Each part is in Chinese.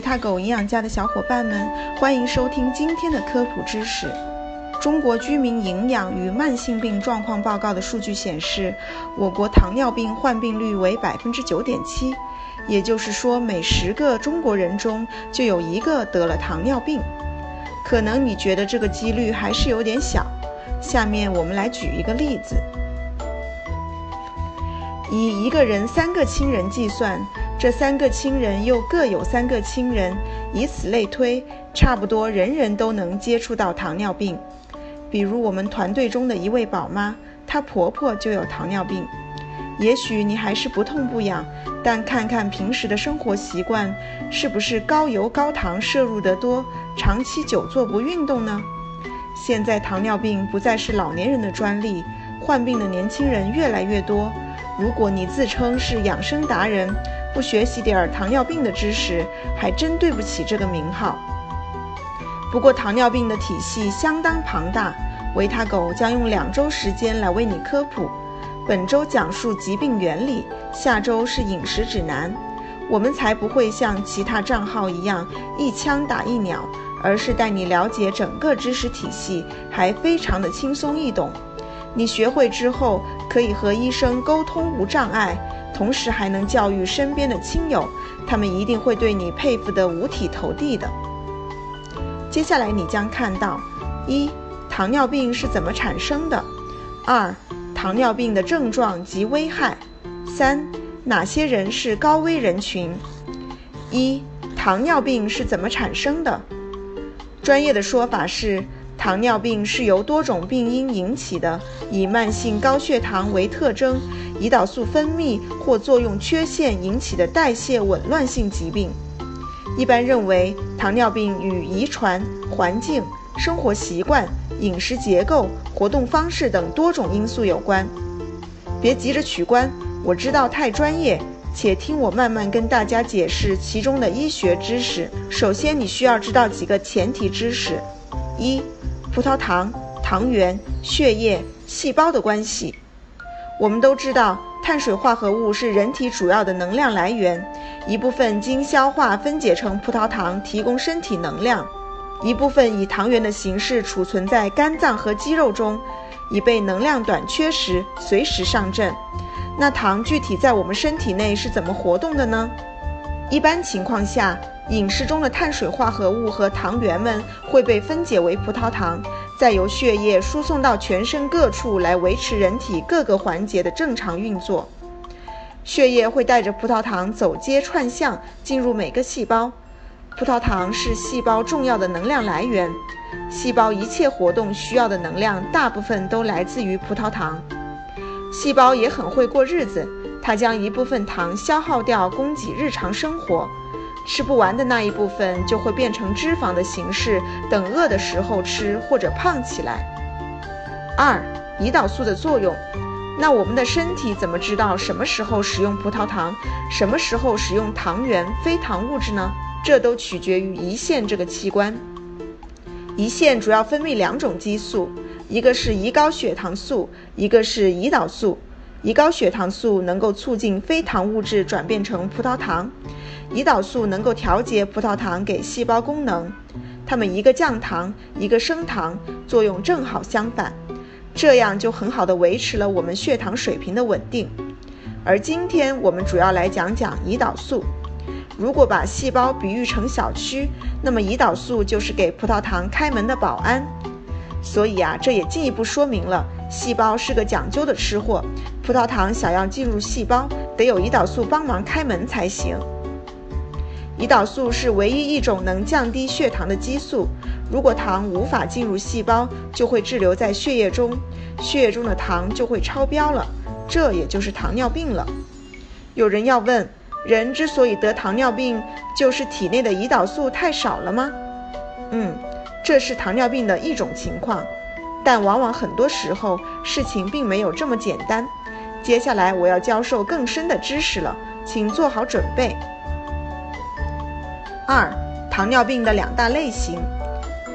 维他狗营养家的小伙伴们，欢迎收听今天的科普知识。中国居民营养与慢性病状况报告的数据显示，我国糖尿病患病率为百分之九点七，也就是说，每十个中国人中就有一个得了糖尿病。可能你觉得这个几率还是有点小，下面我们来举一个例子：以一个人三个亲人计算。这三个亲人又各有三个亲人，以此类推，差不多人人都能接触到糖尿病。比如我们团队中的一位宝妈，她婆婆就有糖尿病。也许你还是不痛不痒，但看看平时的生活习惯，是不是高油高糖摄入得多，长期久坐不运动呢？现在糖尿病不再是老年人的专利，患病的年轻人越来越多。如果你自称是养生达人，不学习点儿糖尿病的知识，还真对不起这个名号。不过，糖尿病的体系相当庞大，维他狗将用两周时间来为你科普。本周讲述疾病原理，下周是饮食指南。我们才不会像其他账号一样一枪打一鸟，而是带你了解整个知识体系，还非常的轻松易懂。你学会之后，可以和医生沟通无障碍。同时还能教育身边的亲友，他们一定会对你佩服得五体投地的。接下来你将看到：一、糖尿病是怎么产生的；二、糖尿病的症状及危害；三、哪些人是高危人群。一、糖尿病是怎么产生的？专业的说法是。糖尿病是由多种病因引起的，以慢性高血糖为特征，胰岛素分泌或作用缺陷引起的代谢紊乱性疾病。一般认为，糖尿病与遗传、环境、生活习惯、饮食结构、活动方式等多种因素有关。别急着取关，我知道太专业，且听我慢慢跟大家解释其中的医学知识。首先，你需要知道几个前提知识：一。葡萄糖、糖原、血液、细胞的关系。我们都知道，碳水化合物是人体主要的能量来源，一部分经消化分解成葡萄糖，提供身体能量；一部分以糖原的形式储存在肝脏和肌肉中，以备能量短缺时随时上阵。那糖具体在我们身体内是怎么活动的呢？一般情况下，饮食中的碳水化合物和糖原们会被分解为葡萄糖，再由血液输送到全身各处来维持人体各个环节的正常运作。血液会带着葡萄糖走街串巷进入每个细胞。葡萄糖是细胞重要的能量来源，细胞一切活动需要的能量大部分都来自于葡萄糖。细胞也很会过日子。它将一部分糖消耗掉，供给日常生活。吃不完的那一部分就会变成脂肪的形式，等饿的时候吃或者胖起来。二、胰岛素的作用。那我们的身体怎么知道什么时候使用葡萄糖，什么时候使用糖原、非糖物质呢？这都取决于胰腺这个器官。胰腺主要分泌两种激素，一个是胰高血糖素，一个是胰岛素。胰高血糖素能够促进非糖物质转变成葡萄糖，胰岛素能够调节葡萄糖给细胞功能。它们一个降糖，一个升糖，作用正好相反，这样就很好的维持了我们血糖水平的稳定。而今天我们主要来讲讲胰岛素。如果把细胞比喻成小区，那么胰岛素就是给葡萄糖开门的保安。所以啊，这也进一步说明了细胞是个讲究的吃货。葡萄糖想要进入细胞，得有胰岛素帮忙开门才行。胰岛素是唯一一种能降低血糖的激素。如果糖无法进入细胞，就会滞留在血液中，血液中的糖就会超标了，这也就是糖尿病了。有人要问：人之所以得糖尿病，就是体内的胰岛素太少了吗？嗯。这是糖尿病的一种情况，但往往很多时候事情并没有这么简单。接下来我要教授更深的知识了，请做好准备。二、糖尿病的两大类型：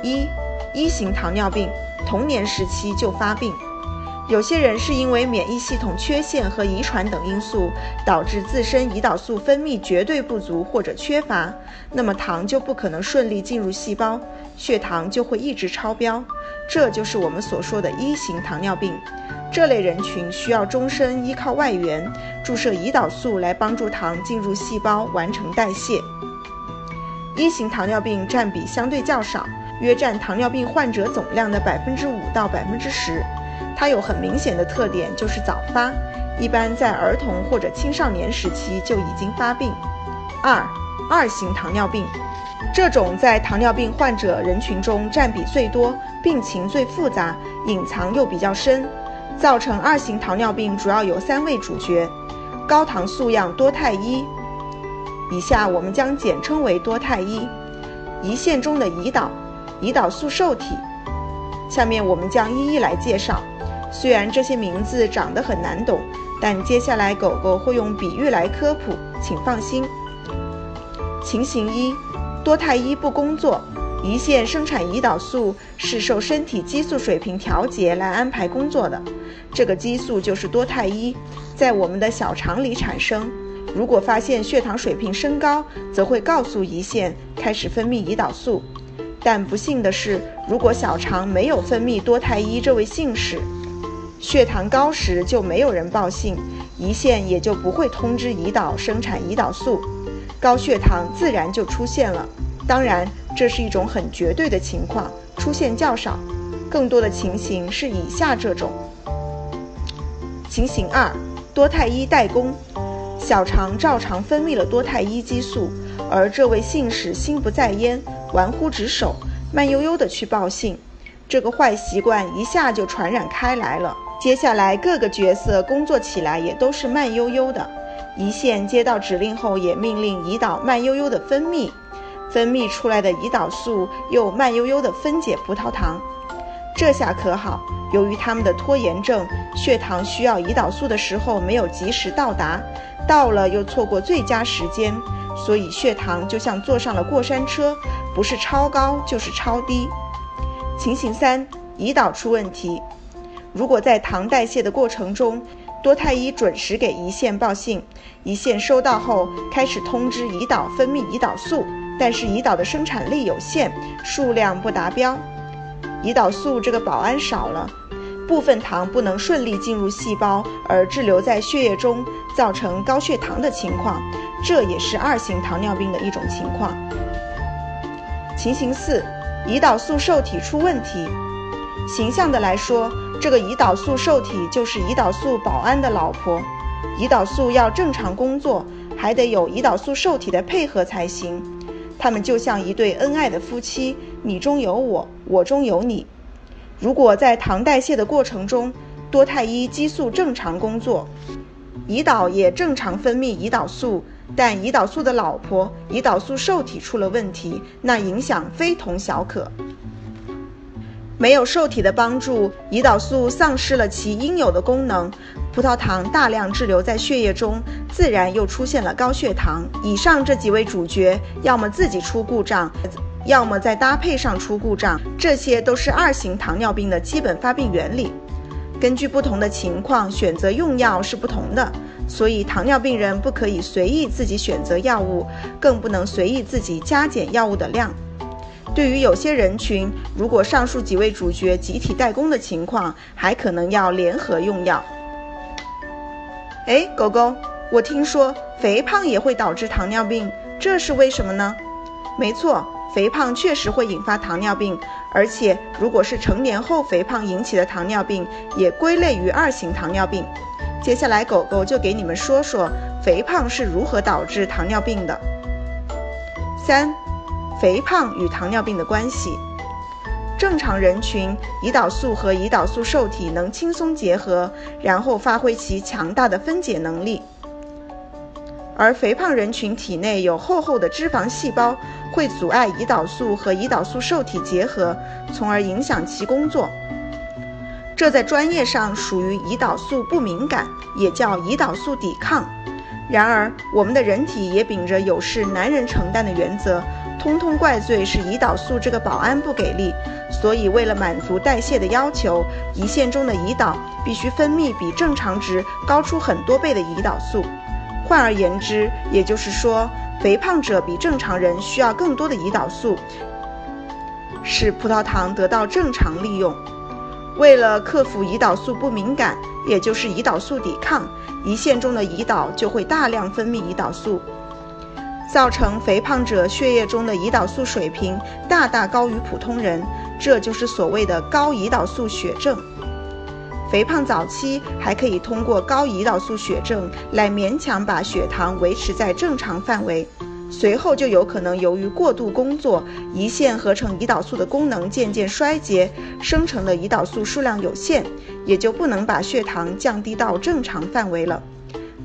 一、一型糖尿病，童年时期就发病；有些人是因为免疫系统缺陷和遗传等因素，导致自身胰岛素分泌绝对不足或者缺乏，那么糖就不可能顺利进入细胞，血糖就会一直超标。这就是我们所说的一型糖尿病。这类人群需要终身依靠外源注射胰岛素来帮助糖进入细胞完成代谢。一型糖尿病占比相对较少，约占糖尿病患者总量的百分之五到百分之十。它有很明显的特点，就是早发，一般在儿童或者青少年时期就已经发病。二、二型糖尿病，这种在糖尿病患者人群中占比最多，病情最复杂，隐藏又比较深。造成二型糖尿病主要有三位主角：高糖素样多肽一，以下我们将简称为多肽一；胰腺中的胰岛、胰岛素受体。下面我们将一一来介绍。虽然这些名字长得很难懂，但接下来狗狗会用比喻来科普，请放心。情形一，多肽一不工作，胰腺生产胰岛素是受身体激素水平调节来安排工作的，这个激素就是多肽一，在我们的小肠里产生。如果发现血糖水平升高，则会告诉胰腺开始分泌胰岛素。但不幸的是，如果小肠没有分泌多肽一这位信使，血糖高时就没有人报信，胰腺也就不会通知胰岛生产胰岛素，高血糖自然就出现了。当然，这是一种很绝对的情况，出现较少。更多的情形是以下这种情形：二、多肽一代工，小肠照常分泌了多肽一激素，而这位信使心不在焉，玩忽职守，慢悠悠地去报信，这个坏习惯一下就传染开来了。接下来各个角色工作起来也都是慢悠悠的，胰腺接到指令后也命令胰岛慢悠悠的分泌，分泌出来的胰岛素又慢悠悠的分解葡萄糖。这下可好，由于他们的拖延症，血糖需要胰岛素的时候没有及时到达，到了又错过最佳时间，所以血糖就像坐上了过山车，不是超高就是超低。情形三，胰岛出问题。如果在糖代谢的过程中，多肽一准时给胰腺报信，胰腺收到后开始通知胰岛分泌胰岛素，但是胰岛的生产力有限，数量不达标，胰岛素这个保安少了，部分糖不能顺利进入细胞，而滞留在血液中，造成高血糖的情况，这也是二型糖尿病的一种情况。情形四，胰岛素受体出问题，形象的来说。这个胰岛素受体就是胰岛素保安的老婆，胰岛素要正常工作，还得有胰岛素受体的配合才行。他们就像一对恩爱的夫妻，你中有我，我中有你。如果在糖代谢的过程中，多肽一激素正常工作，胰岛也正常分泌胰岛素，但胰岛素的老婆胰岛素受体出了问题，那影响非同小可。没有受体的帮助，胰岛素丧失了其应有的功能，葡萄糖大量滞留在血液中，自然又出现了高血糖。以上这几位主角，要么自己出故障，要么在搭配上出故障，这些都是二型糖尿病的基本发病原理。根据不同的情况，选择用药是不同的，所以糖尿病人不可以随意自己选择药物，更不能随意自己加减药物的量。对于有些人群，如果上述几位主角集体代工的情况，还可能要联合用药。哎，狗狗，我听说肥胖也会导致糖尿病，这是为什么呢？没错，肥胖确实会引发糖尿病，而且如果是成年后肥胖引起的糖尿病，也归类于二型糖尿病。接下来，狗狗就给你们说说肥胖是如何导致糖尿病的。三。肥胖与糖尿病的关系，正常人群胰岛素和胰岛素受体能轻松结合，然后发挥其强大的分解能力。而肥胖人群体内有厚厚的脂肪细胞，会阻碍胰岛素和胰岛素受体结合，从而影响其工作。这在专业上属于胰岛素不敏感，也叫胰岛素抵抗。然而，我们的人体也秉着有事男人承担的原则。通通怪罪是胰岛素这个保安不给力。所以，为了满足代谢的要求，胰腺中的胰岛必须分泌比正常值高出很多倍的胰岛素。换而言之，也就是说，肥胖者比正常人需要更多的胰岛素，使葡萄糖得到正常利用。为了克服胰岛素不敏感，也就是胰岛素抵抗，胰腺中的胰岛就会大量分泌胰岛素，造成肥胖者血液中的胰岛素水平大大高于普通人，这就是所谓的高胰岛素血症。肥胖早期还可以通过高胰岛素血症来勉强把血糖维持在正常范围。随后就有可能由于过度工作，胰腺合成胰岛素的功能渐渐衰竭，生成的胰岛素数量有限，也就不能把血糖降低到正常范围了。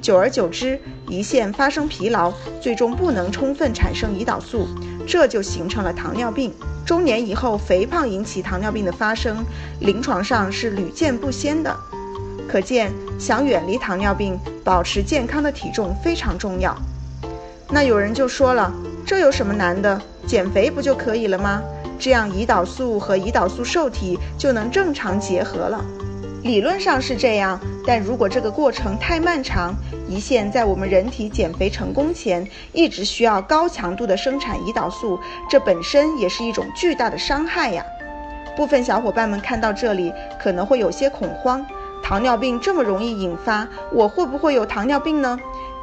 久而久之，胰腺发生疲劳，最终不能充分产生胰岛素，这就形成了糖尿病。中年以后，肥胖引起糖尿病的发生，临床上是屡见不鲜的。可见，想远离糖尿病，保持健康的体重非常重要。那有人就说了，这有什么难的？减肥不就可以了吗？这样胰岛素和胰岛素受体就能正常结合了。理论上是这样，但如果这个过程太漫长，胰腺在我们人体减肥成功前一直需要高强度的生产胰岛素，这本身也是一种巨大的伤害呀。部分小伙伴们看到这里可能会有些恐慌，糖尿病这么容易引发，我会不会有糖尿病呢？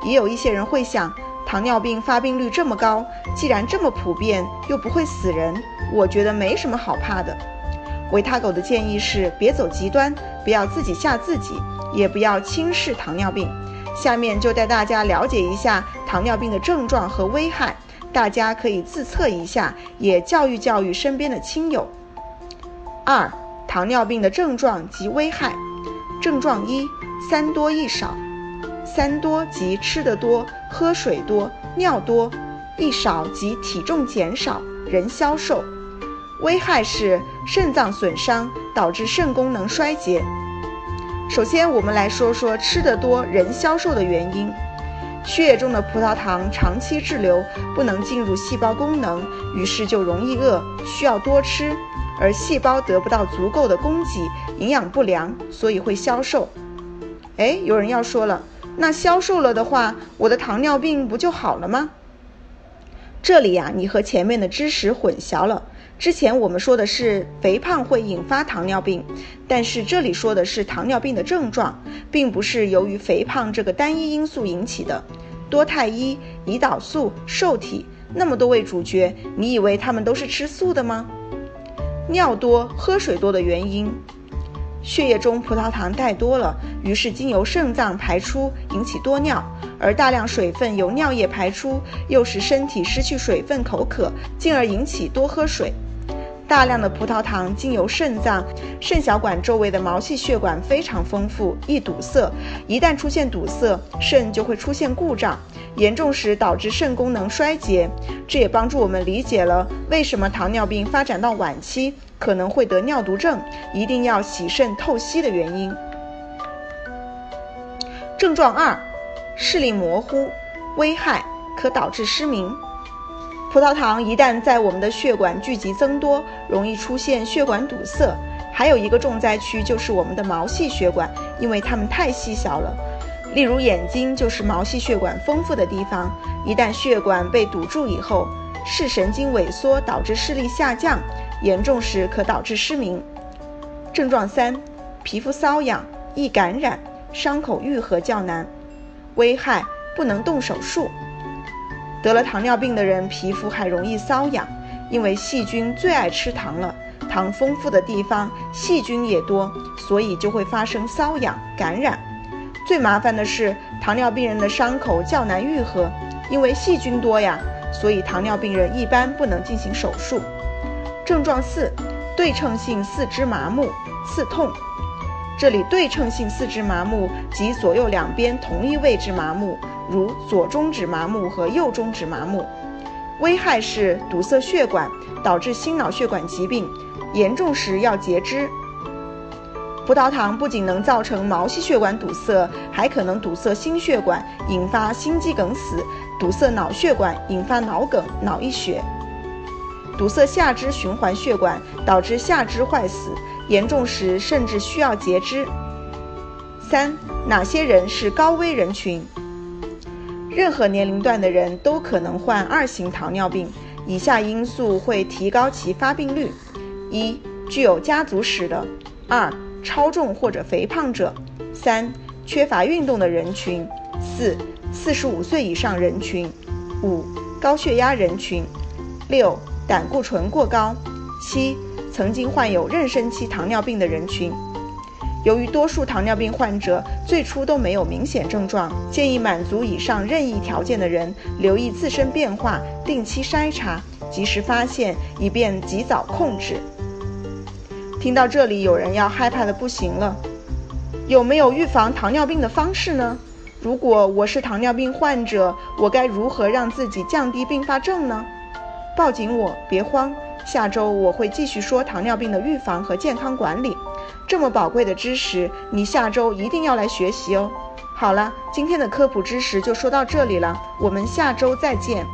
也有一些人会想。糖尿病发病率这么高，既然这么普遍，又不会死人，我觉得没什么好怕的。维他狗的建议是：别走极端，不要自己吓自己，也不要轻视糖尿病。下面就带大家了解一下糖尿病的症状和危害，大家可以自测一下，也教育教育身边的亲友。二、糖尿病的症状及危害。症状一：三多一少。三多即吃得多、喝水多、尿多；一少即体重减少、人消瘦。危害是肾脏损伤，导致肾功能衰竭。首先，我们来说说吃得多、人消瘦的原因。血液中的葡萄糖长期滞留，不能进入细胞功能，于是就容易饿，需要多吃，而细胞得不到足够的供给，营养不良，所以会消瘦。哎，有人要说了。那消瘦了的话，我的糖尿病不就好了吗？这里呀，你和前面的知识混淆了。之前我们说的是肥胖会引发糖尿病，但是这里说的是糖尿病的症状，并不是由于肥胖这个单一因素引起的。多肽一、胰岛素、受体那么多位主角，你以为他们都是吃素的吗？尿多、喝水多的原因。血液中葡萄糖太多了，于是经由肾脏排出，引起多尿；而大量水分由尿液排出，又使身体失去水分，口渴，进而引起多喝水。大量的葡萄糖经由肾脏，肾小管周围的毛细血管非常丰富，易堵塞。一旦出现堵塞，肾就会出现故障，严重时导致肾功能衰竭。这也帮助我们理解了为什么糖尿病发展到晚期。可能会得尿毒症，一定要洗肾透析的原因。症状二：视力模糊，危害可导致失明。葡萄糖一旦在我们的血管聚集增多，容易出现血管堵塞。还有一个重灾区就是我们的毛细血管，因为它们太细小了。例如眼睛就是毛细血管丰富的地方，一旦血管被堵住以后，视神经萎缩，导致视力下降。严重时可导致失明。症状三：皮肤瘙痒，易感染，伤口愈合较难。危害：不能动手术。得了糖尿病的人皮肤还容易瘙痒，因为细菌最爱吃糖了。糖丰富的地方细菌也多，所以就会发生瘙痒、感染。最麻烦的是，糖尿病人的伤口较难愈合，因为细菌多呀，所以糖尿病人一般不能进行手术。症状四：对称性四肢麻木、刺痛。这里对称性四肢麻木即左右两边同一位置麻木，如左中指麻木和右中指麻木。危害是堵塞血管，导致心脑血管疾病，严重时要截肢。葡萄糖不仅能造成毛细血管堵塞，还可能堵塞心血管，引发心肌梗死；堵塞脑血管，引发脑梗、脑溢血。堵塞下肢循环血管，导致下肢坏死，严重时甚至需要截肢。三、哪些人是高危人群？任何年龄段的人都可能患二型糖尿病，以下因素会提高其发病率：一、具有家族史的；二、超重或者肥胖者；三、缺乏运动的人群；四、四十五岁以上人群；五、高血压人群；六、胆固醇过高；七、曾经患有妊娠期糖尿病的人群。由于多数糖尿病患者最初都没有明显症状，建议满足以上任意条件的人留意自身变化，定期筛查，及时发现，以便及早控制。听到这里，有人要害怕的不行了。有没有预防糖尿病的方式呢？如果我是糖尿病患者，我该如何让自己降低并发症呢？抱紧我，别慌。下周我会继续说糖尿病的预防和健康管理。这么宝贵的知识，你下周一定要来学习哦。好了，今天的科普知识就说到这里了，我们下周再见。